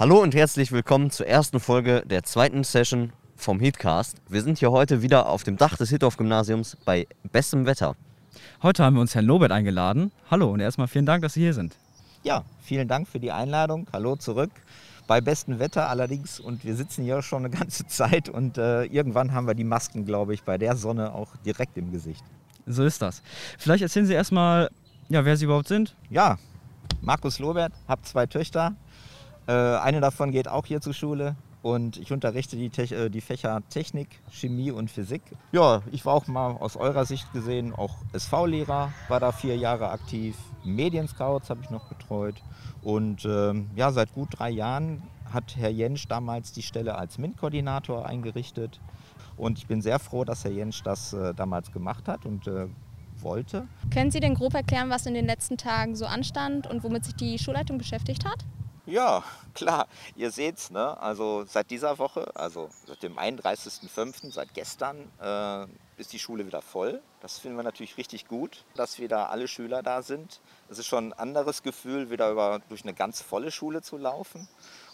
Hallo und herzlich willkommen zur ersten Folge der zweiten Session vom Heatcast. Wir sind hier heute wieder auf dem Dach des Hittorf-Gymnasiums bei bestem Wetter. Heute haben wir uns Herrn Lobert eingeladen. Hallo und erstmal vielen Dank, dass Sie hier sind. Ja, vielen Dank für die Einladung. Hallo zurück. Bei bestem Wetter allerdings und wir sitzen hier schon eine ganze Zeit und äh, irgendwann haben wir die Masken, glaube ich, bei der Sonne auch direkt im Gesicht. So ist das. Vielleicht erzählen Sie erstmal, ja, wer Sie überhaupt sind. Ja, Markus Lobert, habe zwei Töchter. Äh, eine davon geht auch hier zur Schule und ich unterrichte die, Te äh, die Fächer Technik, Chemie und Physik. Ja, ich war auch mal aus eurer Sicht gesehen, auch SV-Lehrer, war da vier Jahre aktiv. Medienscouts habe ich noch betreut. Und ähm, ja, seit gut drei Jahren hat Herr Jensch damals die Stelle als MINT-Koordinator eingerichtet. Und ich bin sehr froh, dass Herr Jensch das äh, damals gemacht hat und äh, wollte. Können Sie denn grob erklären, was in den letzten Tagen so anstand und womit sich die Schulleitung beschäftigt hat? Ja, klar. Ihr seht's, ne? Also seit dieser Woche, also seit dem 31.05., seit gestern, äh, ist die Schule wieder voll. Das finden wir natürlich richtig gut, dass wieder alle Schüler da sind. Es ist schon ein anderes Gefühl, wieder über, durch eine ganz volle Schule zu laufen.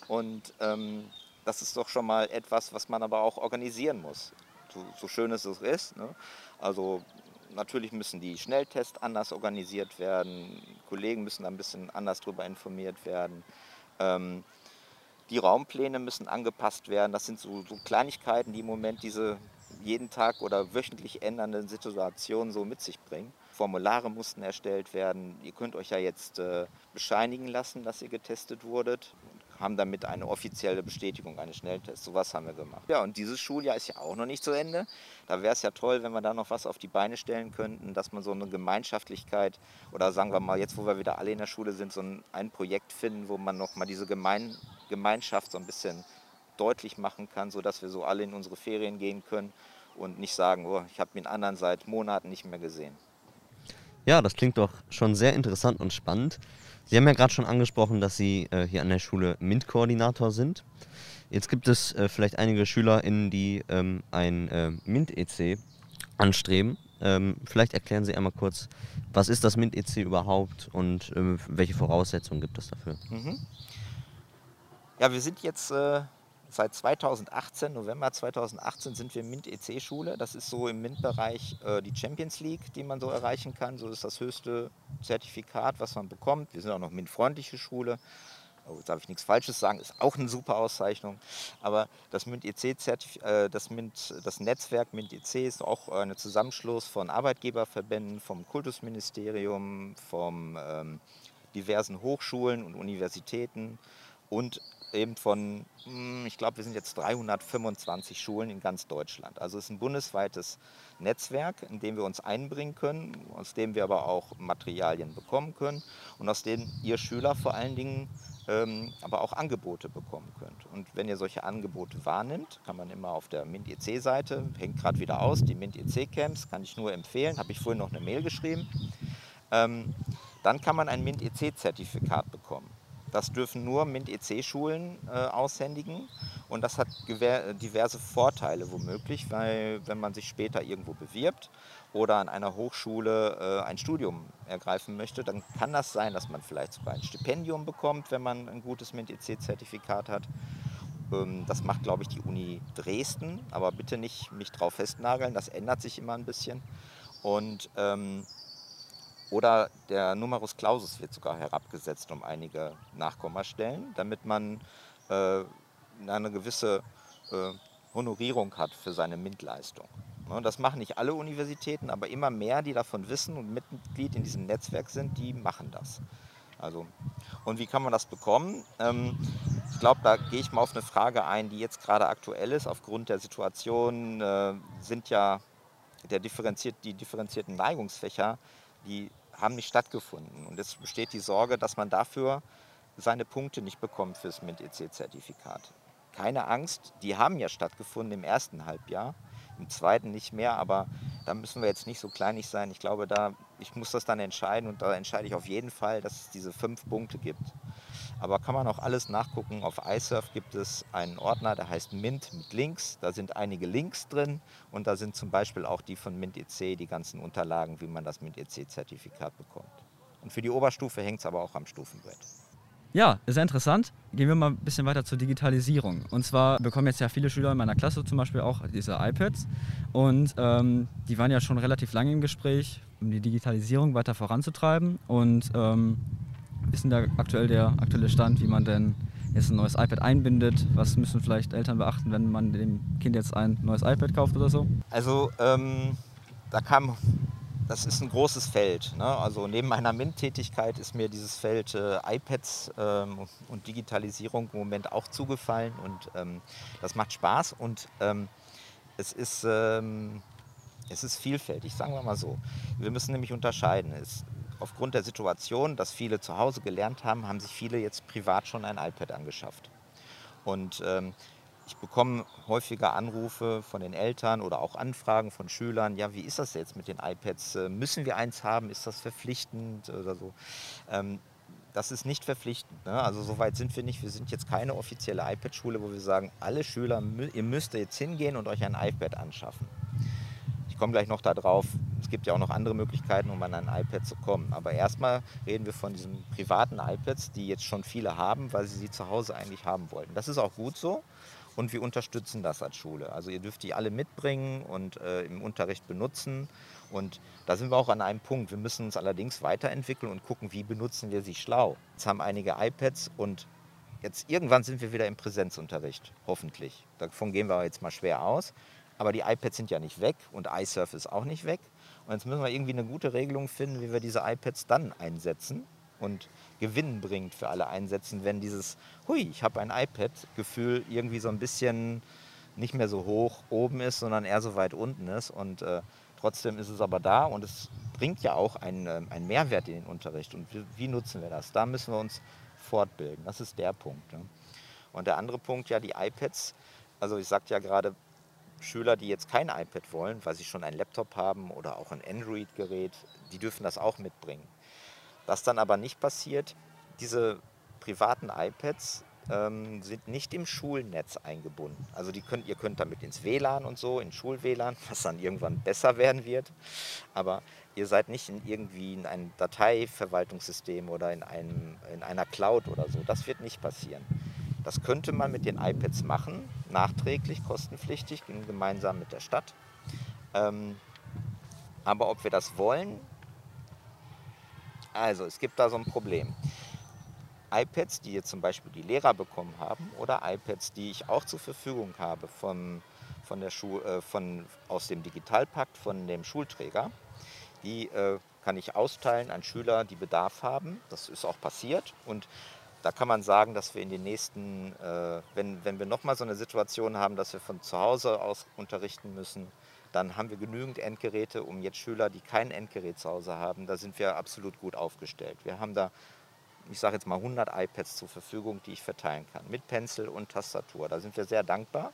Und ähm, das ist doch schon mal etwas, was man aber auch organisieren muss. So, so schön es ist. Ne? Also natürlich müssen die Schnelltests anders organisiert werden. Kollegen müssen ein bisschen anders darüber informiert werden. Ähm, die Raumpläne müssen angepasst werden. Das sind so, so, Kleinigkeiten, die im Moment diese jeden Tag oder wöchentlich ändernden Situationen so mit sich bringen. Formulare mussten erstellt werden. Ihr könnt euch ja jetzt äh, bescheinigen lassen, dass ihr getestet wurdet haben damit eine offizielle Bestätigung eines Schnelltests. Sowas haben wir gemacht. Ja, und dieses Schuljahr ist ja auch noch nicht zu Ende. Da wäre es ja toll, wenn wir da noch was auf die Beine stellen könnten, dass man so eine Gemeinschaftlichkeit oder sagen wir mal, jetzt wo wir wieder alle in der Schule sind, so ein, ein Projekt finden, wo man noch mal diese Gemein Gemeinschaft so ein bisschen deutlich machen kann, sodass wir so alle in unsere Ferien gehen können und nicht sagen, oh, ich habe den anderen seit Monaten nicht mehr gesehen. Ja, das klingt doch schon sehr interessant und spannend. Sie haben ja gerade schon angesprochen, dass Sie äh, hier an der Schule MINT-Koordinator sind. Jetzt gibt es äh, vielleicht einige SchülerInnen, die ähm, ein äh, MINT-EC anstreben. Ähm, vielleicht erklären Sie einmal kurz, was ist das MINT-EC überhaupt und ähm, welche Voraussetzungen gibt es dafür? Mhm. Ja, wir sind jetzt äh, seit 2018, November 2018, sind wir MINT-EC-Schule. Das ist so im MINT-Bereich äh, die Champions League, die man so erreichen kann. So ist das höchste Zertifikat, was man bekommt. Wir sind auch noch MINT-freundliche Schule. Oh, darf ich nichts Falsches sagen, ist auch eine super Auszeichnung. Aber das MINT-EC, äh, das, MINT, das Netzwerk MINT-EC ist auch ein Zusammenschluss von Arbeitgeberverbänden, vom Kultusministerium, von ähm, diversen Hochschulen und Universitäten und eben von, hm, ich glaube, wir sind jetzt 325 Schulen in ganz Deutschland. Also es ist ein bundesweites Netzwerk, in dem wir uns einbringen können, aus dem wir aber auch Materialien bekommen können und aus dem ihr Schüler vor allen Dingen ähm, aber auch Angebote bekommen könnt. Und wenn ihr solche Angebote wahrnimmt, kann man immer auf der MINT-EC-Seite, hängt gerade wieder aus, die MINT-EC-Camps, kann ich nur empfehlen, habe ich vorhin noch eine Mail geschrieben, ähm, dann kann man ein MINT-EC-Zertifikat bekommen. Das dürfen nur MINT-EC-Schulen äh, aushändigen und das hat diverse Vorteile womöglich, weil wenn man sich später irgendwo bewirbt oder an einer Hochschule äh, ein Studium ergreifen möchte, dann kann das sein, dass man vielleicht sogar ein Stipendium bekommt, wenn man ein gutes MINT-EC-Zertifikat hat. Ähm, das macht, glaube ich, die Uni Dresden, aber bitte nicht mich drauf festnageln, das ändert sich immer ein bisschen. Und ähm, oder der Numerus Clausus wird sogar herabgesetzt um einige Nachkommastellen, damit man äh, eine gewisse äh, Honorierung hat für seine MINT-Leistung. Ja, das machen nicht alle Universitäten, aber immer mehr, die davon wissen und Mitglied in diesem Netzwerk sind, die machen das. Also, und wie kann man das bekommen? Ähm, ich glaube, da gehe ich mal auf eine Frage ein, die jetzt gerade aktuell ist. Aufgrund der Situation äh, sind ja der differenziert, die differenzierten Neigungsfächer die haben nicht stattgefunden. Und es besteht die Sorge, dass man dafür seine Punkte nicht bekommt fürs MINT-EC-Zertifikat. Keine Angst, die haben ja stattgefunden im ersten Halbjahr, im zweiten nicht mehr, aber da müssen wir jetzt nicht so kleinig sein. Ich glaube, da, ich muss das dann entscheiden und da entscheide ich auf jeden Fall, dass es diese fünf Punkte gibt. Aber kann man auch alles nachgucken. Auf iSurf gibt es einen Ordner, der heißt Mint mit Links. Da sind einige Links drin und da sind zum Beispiel auch die von Mint EC, die ganzen Unterlagen, wie man das Mint EC-Zertifikat bekommt. Und für die Oberstufe hängt es aber auch am Stufenbrett. Ja, sehr interessant. Gehen wir mal ein bisschen weiter zur Digitalisierung. Und zwar bekommen jetzt ja viele Schüler in meiner Klasse zum Beispiel auch diese iPads. Und ähm, die waren ja schon relativ lange im Gespräch, um die Digitalisierung weiter voranzutreiben. Und ähm, ist denn da aktuell der aktuelle Stand, wie man denn jetzt ein neues iPad einbindet? Was müssen vielleicht Eltern beachten, wenn man dem Kind jetzt ein neues iPad kauft oder so? Also ähm, da kam das ist ein großes Feld. Ne? Also neben meiner MINT-Tätigkeit ist mir dieses Feld äh, iPads ähm, und Digitalisierung im Moment auch zugefallen und ähm, das macht Spaß und ähm, es, ist, ähm, es ist vielfältig, sagen wir mal so. Wir müssen nämlich unterscheiden. Es, aufgrund der Situation, dass viele zu Hause gelernt haben, haben sich viele jetzt privat schon ein iPad angeschafft. Und ähm, ich bekomme häufiger Anrufe von den Eltern oder auch Anfragen von Schülern, ja, wie ist das jetzt mit den iPads? Äh, müssen wir eins haben? Ist das verpflichtend oder so? Ähm, das ist nicht verpflichtend. Ne? Also so weit sind wir nicht. Wir sind jetzt keine offizielle iPad-Schule, wo wir sagen, alle Schüler, ihr müsst jetzt hingehen und euch ein iPad anschaffen. Ich komme gleich noch darauf. Es gibt ja auch noch andere Möglichkeiten, um an ein iPad zu kommen. Aber erstmal reden wir von diesen privaten iPads, die jetzt schon viele haben, weil sie sie zu Hause eigentlich haben wollten. Das ist auch gut so und wir unterstützen das als Schule. Also ihr dürft die alle mitbringen und äh, im Unterricht benutzen. Und da sind wir auch an einem Punkt. Wir müssen uns allerdings weiterentwickeln und gucken, wie benutzen wir sie schlau. Jetzt haben einige iPads und jetzt irgendwann sind wir wieder im Präsenzunterricht, hoffentlich. Davon gehen wir jetzt mal schwer aus. Aber die iPads sind ja nicht weg und iSurf ist auch nicht weg. Und jetzt müssen wir irgendwie eine gute Regelung finden, wie wir diese iPads dann einsetzen. Und Gewinn bringt für alle einsetzen, wenn dieses, hui, ich habe ein iPad-Gefühl irgendwie so ein bisschen nicht mehr so hoch oben ist, sondern eher so weit unten ist. Und äh, trotzdem ist es aber da und es bringt ja auch einen, äh, einen Mehrwert in den Unterricht. Und wie, wie, nutzen wir das? Da müssen wir uns fortbilden. Das ist der Punkt. Ne? Und der andere Punkt, ja, die iPads. Also ich sagte ja gerade, Schüler, die jetzt kein iPad wollen, weil sie schon einen Laptop haben oder auch ein Android-Gerät, die dürfen das auch mitbringen. Was dann aber nicht passiert, diese privaten iPads ähm, sind nicht im Schulnetz eingebunden. Also könnt, ihr könnt damit ins WLAN und so, in Schul-WLAN, was dann irgendwann besser werden wird. Aber ihr seid nicht in irgendwie in einem Dateiverwaltungssystem oder in, einem, in einer Cloud oder so. Das wird nicht passieren. Das könnte man mit den iPads machen, nachträglich, kostenpflichtig, gemeinsam mit der Stadt. Ähm, aber ob wir das wollen, also, es gibt da so ein Problem. iPads, die jetzt zum Beispiel die Lehrer bekommen haben, oder iPads, die ich auch zur Verfügung habe von, von der Schu äh, von, aus dem Digitalpakt von dem Schulträger, die äh, kann ich austeilen an Schüler, die Bedarf haben. Das ist auch passiert. Und da kann man sagen, dass wir in den nächsten, äh, wenn, wenn wir nochmal so eine Situation haben, dass wir von zu Hause aus unterrichten müssen, dann haben wir genügend Endgeräte, um jetzt Schüler, die kein Endgerät zu Hause haben, da sind wir absolut gut aufgestellt. Wir haben da, ich sage jetzt mal 100 iPads zur Verfügung, die ich verteilen kann, mit Pencil und Tastatur. Da sind wir sehr dankbar.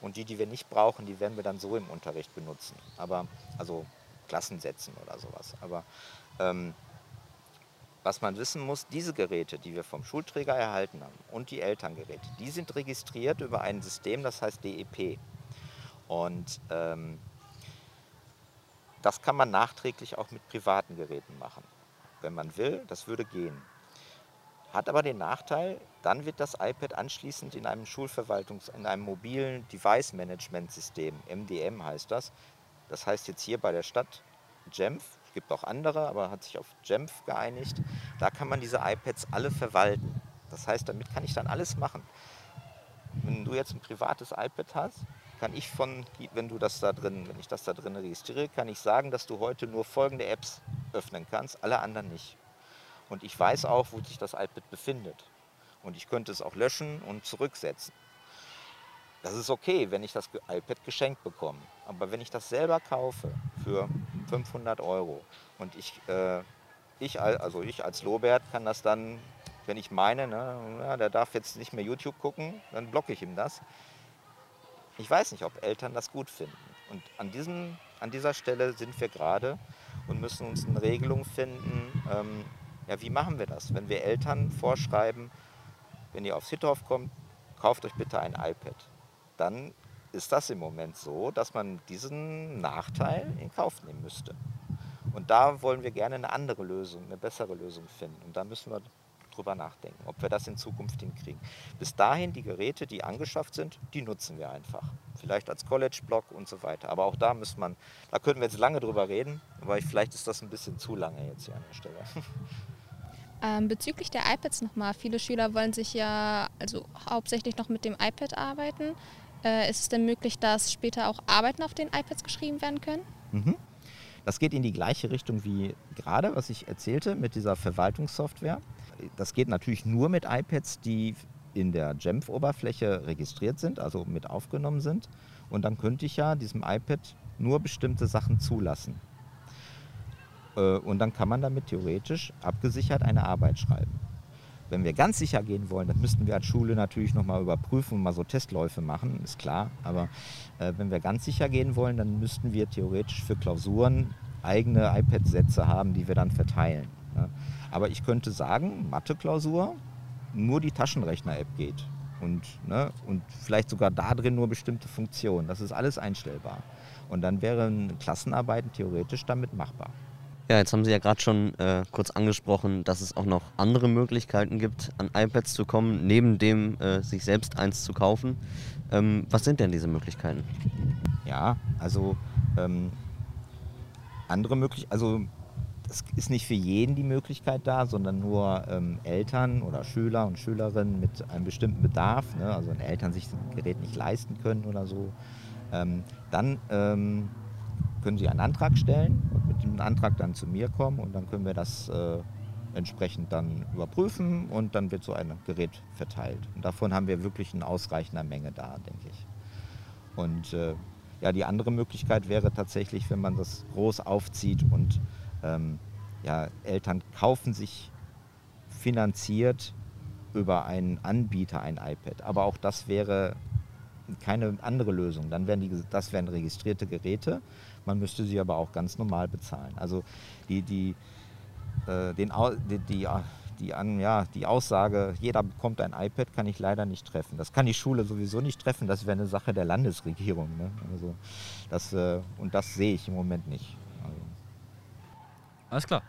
Und die, die wir nicht brauchen, die werden wir dann so im Unterricht benutzen. Aber, also Klassensätzen oder sowas. Aber ähm, was man wissen muss, diese Geräte, die wir vom Schulträger erhalten haben und die Elterngeräte, die sind registriert über ein System, das heißt DEP. Und ähm, das kann man nachträglich auch mit privaten Geräten machen. Wenn man will, das würde gehen. Hat aber den Nachteil, dann wird das iPad anschließend in einem Schulverwaltungs-, in einem mobilen Device Management System, MDM heißt das. Das heißt jetzt hier bei der Stadt Genf, gibt auch andere, aber hat sich auf Genf geeinigt. Da kann man diese iPads alle verwalten. Das heißt, damit kann ich dann alles machen. Wenn du jetzt ein privates iPad hast, kann ich von, wenn du das da drin, wenn ich das da drin registriere, kann ich sagen, dass du heute nur folgende Apps öffnen kannst, alle anderen nicht. Und ich weiß auch, wo sich das iPad befindet. Und ich könnte es auch löschen und zurücksetzen. Das ist okay, wenn ich das iPad geschenkt bekomme. Aber wenn ich das selber kaufe für 500 Euro und ich, äh, ich, also ich als Lobert kann das dann, wenn ich meine, ne, na, der darf jetzt nicht mehr YouTube gucken, dann blocke ich ihm das ich weiß nicht, ob Eltern das gut finden. Und an, diesem, an dieser Stelle sind wir gerade und müssen uns eine Regelung finden, ähm, ja, wie machen wir das? Wenn wir Eltern vorschreiben, wenn ihr aufs Hittorf kommt, kauft euch bitte ein iPad. Dann ist das im Moment so, dass man diesen Nachteil in Kauf nehmen müsste. Und da wollen wir gerne eine andere Lösung, eine bessere Lösung finden. Und da müssen wir drüber nachdenken, ob wir das in Zukunft hinkriegen. Bis dahin, die Geräte, die angeschafft sind, die nutzen wir einfach. Vielleicht als College-Blog und so weiter. Aber auch da müsste man, da könnten wir jetzt lange drüber reden, aber vielleicht ist das ein bisschen zu lange jetzt hier an der Stelle. Ähm, bezüglich der iPads nochmal, viele Schüler wollen sich ja also hauptsächlich noch mit dem iPad arbeiten. Äh, ist es denn möglich, dass später auch Arbeiten auf den iPads geschrieben werden können? Mhm. Das geht in die gleiche Richtung wie gerade, was ich erzählte mit dieser Verwaltungssoftware. Das geht natürlich nur mit iPads, die in der Jamf-Oberfläche registriert sind, also mit aufgenommen sind. Und dann könnte ich ja diesem iPad nur bestimmte Sachen zulassen. Äh, und dann kann man damit theoretisch abgesichert eine Arbeit schreiben. Wenn wir ganz sicher gehen wollen, dann müssten wir als Schule natürlich nochmal überprüfen und mal so Testläufe machen, ist klar. Aber äh, wenn wir ganz sicher gehen wollen, dann müssten wir theoretisch für Klausuren eigene iPad-Sätze haben, die wir dann verteilen. Ne? Aber ich könnte sagen, Mathe-Klausur, nur die Taschenrechner-App geht. Und, ne, und vielleicht sogar da drin nur bestimmte Funktionen. Das ist alles einstellbar. Und dann wären Klassenarbeiten theoretisch damit machbar. Ja, jetzt haben Sie ja gerade schon äh, kurz angesprochen, dass es auch noch andere Möglichkeiten gibt, an iPads zu kommen, neben dem äh, sich selbst eins zu kaufen. Ähm, was sind denn diese Möglichkeiten? Ja, also ähm, andere Möglichkeiten, also es ist nicht für jeden die Möglichkeit da, sondern nur ähm, Eltern oder Schüler und Schülerinnen mit einem bestimmten Bedarf, ne? also wenn Eltern sich das Gerät nicht leisten können oder so. Ähm, dann ähm, können Sie einen Antrag stellen und mit dem Antrag dann zu mir kommen und dann können wir das äh, entsprechend dann überprüfen und dann wird so ein Gerät verteilt. Und davon haben wir wirklich in ausreichender Menge da, denke ich. Und äh, ja, die andere Möglichkeit wäre tatsächlich, wenn man das groß aufzieht und ähm, ja, Eltern kaufen sich finanziert über einen Anbieter ein iPad. Aber auch das wäre keine andere Lösung. Dann wären die, das wären registrierte Geräte man müsste sie aber auch ganz normal bezahlen. Also die, die, äh, den, die, die, die, an, ja, die Aussage, jeder bekommt ein iPad, kann ich leider nicht treffen. Das kann die Schule sowieso nicht treffen, das wäre eine Sache der Landesregierung. Ne? Also das, äh, und das sehe ich im Moment nicht. Also. Alles klar.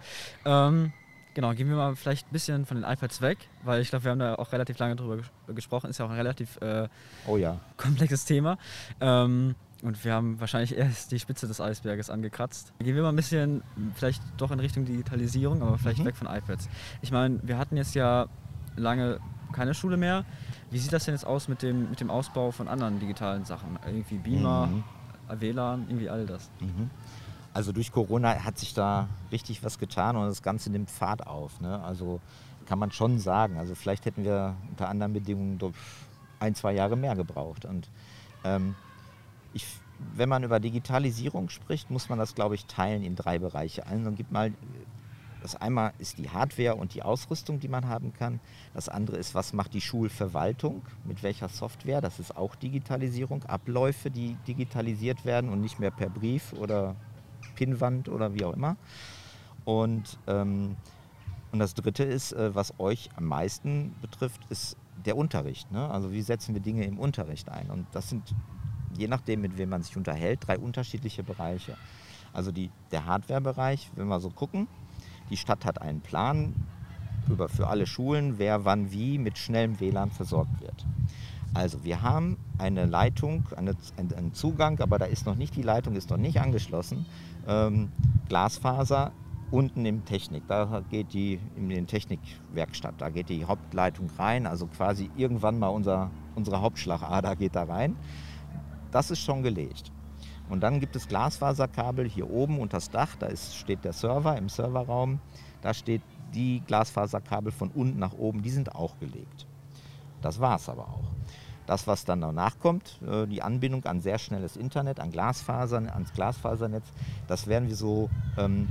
Ähm, genau, gehen wir mal vielleicht ein bisschen von den iPads weg, weil ich glaube, wir haben da auch relativ lange drüber ges gesprochen. Ist ja auch ein relativ äh, oh ja. komplexes Thema. Ähm, und wir haben wahrscheinlich erst die Spitze des Eisberges angekratzt. Gehen wir mal ein bisschen vielleicht doch in Richtung Digitalisierung, aber vielleicht mhm. weg von iPads. Ich meine, wir hatten jetzt ja lange keine Schule mehr. Wie sieht das denn jetzt aus mit dem, mit dem Ausbau von anderen digitalen Sachen? Irgendwie Beamer, mhm. WLAN, irgendwie all das. Mhm. Also durch Corona hat sich da richtig was getan und das Ganze nimmt Fahrt auf. Ne? Also kann man schon sagen. Also vielleicht hätten wir unter anderen Bedingungen ein, zwei Jahre mehr gebraucht. Und ähm, ich, wenn man über Digitalisierung spricht, muss man das, glaube ich, teilen in drei Bereiche. Also gibt mal, das einmal ist die Hardware und die Ausrüstung, die man haben kann. Das andere ist, was macht die Schulverwaltung, mit welcher Software. Das ist auch Digitalisierung. Abläufe, die digitalisiert werden und nicht mehr per Brief oder Pinnwand oder wie auch immer. Und, ähm, und das dritte ist, äh, was euch am meisten betrifft, ist der Unterricht. Ne? Also wie setzen wir Dinge im Unterricht ein? Und das sind je nachdem, mit wem man sich unterhält, drei unterschiedliche Bereiche. Also die, der Hardware-Bereich, wenn wir so gucken, die Stadt hat einen Plan über, für alle Schulen, wer wann wie mit schnellem WLAN versorgt wird. Also wir haben eine Leitung, eine, einen Zugang, aber da ist noch nicht die Leitung, ist noch nicht angeschlossen. Ähm, Glasfaser unten im Technik, da geht die in den Technikwerkstatt, da geht die Hauptleitung rein, also quasi irgendwann mal unser, unsere Hauptschlagader geht da rein. Das ist schon gelegt. Und dann gibt es Glasfaserkabel hier oben unter das Dach, da ist, steht der Server im Serverraum. Da steht die Glasfaserkabel von unten nach oben, die sind auch gelegt. Das war es aber auch. Das, was dann danach kommt, äh, die Anbindung an sehr schnelles Internet, an Glasfasern, ans Glasfasernetz, das werden wir so ähm,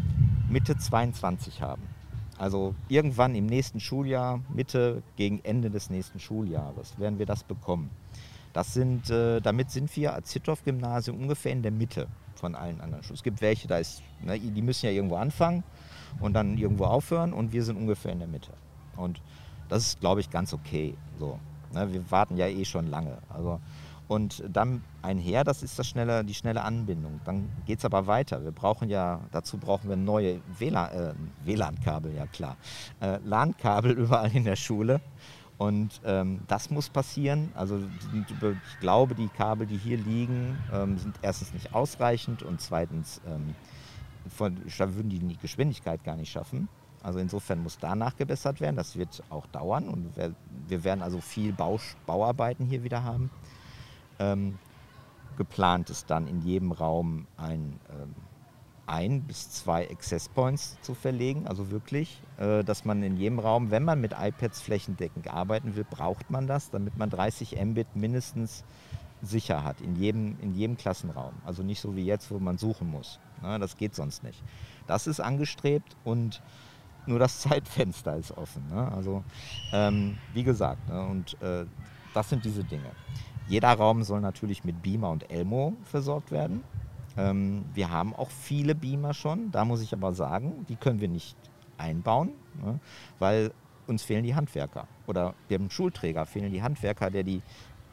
Mitte 22 haben. Also irgendwann im nächsten Schuljahr, Mitte gegen Ende des nächsten Schuljahres, werden wir das bekommen. Das sind, äh, damit sind wir als Hittorf-Gymnasium ungefähr in der Mitte von allen anderen Schulen. Es gibt welche, da ist, ne, die müssen ja irgendwo anfangen und dann irgendwo aufhören und wir sind ungefähr in der Mitte. Und das ist, glaube ich, ganz okay. So, ne, wir warten ja eh schon lange. Also, Und dann einher, das ist das schnelle, die schnelle Anbindung. Dann geht es aber weiter. Wir brauchen ja, dazu brauchen wir neue WLAN, äh, WLAN-Kabel, ja klar. Äh, LAN-Kabel überall in der Schule. Und ähm, das muss passieren. Also ich glaube, die Kabel, die hier liegen, ähm, sind erstens nicht ausreichend und zweitens ähm, von, würden die die Geschwindigkeit gar nicht schaffen. Also insofern muss da nachgebessert werden. Das wird auch dauern und wir, werden also viel Bau, Bauarbeiten hier wieder haben. Ähm, geplant ist dann in jedem Raum ein ähm, ein bis zwei Access Points zu verlegen. Also wirklich, äh, dass man in jedem Raum, wenn man mit iPads flächendeckend arbeiten will, braucht man das, damit man 30 Mbit mindestens sicher hat in jedem, in jedem Klassenraum. Also nicht so wie jetzt, wo man suchen muss. das geht sonst nicht. Das ist angestrebt und nur das Zeitfenster ist offen. Also ähm, wie gesagt, und äh, das sind diese Dinge. Jeder Raum soll natürlich mit Beamer und Elmo versorgt werden. Ähm, wir haben auch viele Beamer schon, da muss ich aber sagen, die können wir nicht einbauen, ne, weil uns fehlen die Handwerker. Oder dem Schulträger fehlen die Handwerker, der die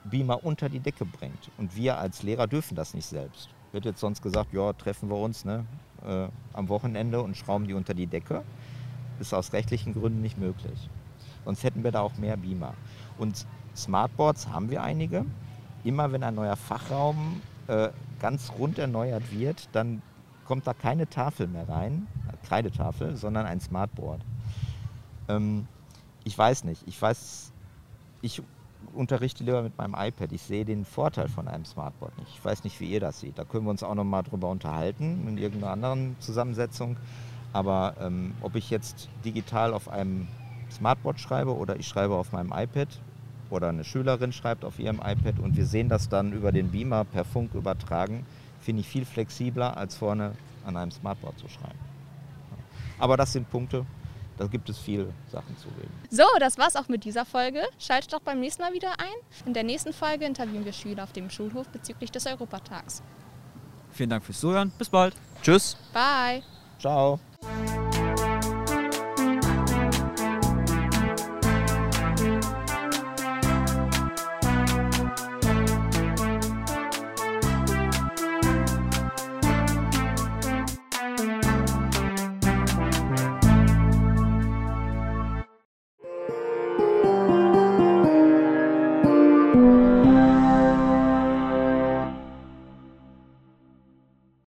Beamer unter die Decke bringt. Und wir als Lehrer dürfen das nicht selbst. Wird jetzt sonst gesagt, ja, treffen wir uns ne, äh, am Wochenende und schrauben die unter die Decke. Ist aus rechtlichen Gründen nicht möglich. Sonst hätten wir da auch mehr Beamer. Und Smartboards haben wir einige. Immer wenn ein neuer Fachraum äh, ganz rund erneuert wird, dann kommt da keine Tafel mehr rein, Kreidetafel, sondern ein Smartboard. Ähm, ich weiß nicht, ich weiß, ich unterrichte lieber mit meinem iPad. Ich sehe den Vorteil von einem Smartboard nicht. Ich weiß nicht, wie ihr das seht. Da können wir uns auch noch mal drüber unterhalten in irgendeiner anderen Zusammensetzung. Aber ähm, ob ich jetzt digital auf einem Smartboard schreibe oder ich schreibe auf meinem iPad, oder eine Schülerin schreibt auf ihrem iPad und wir sehen das dann über den Beamer per Funk übertragen, finde ich viel flexibler, als vorne an einem Smartboard zu schreiben. Aber das sind Punkte, da gibt es viele Sachen zu reden. So, das war's auch mit dieser Folge. Schaltet doch beim nächsten Mal wieder ein. In der nächsten Folge interviewen wir Schüler auf dem Schulhof bezüglich des Europatags. Vielen Dank fürs Zuhören. Bis bald. Tschüss. Bye. Ciao.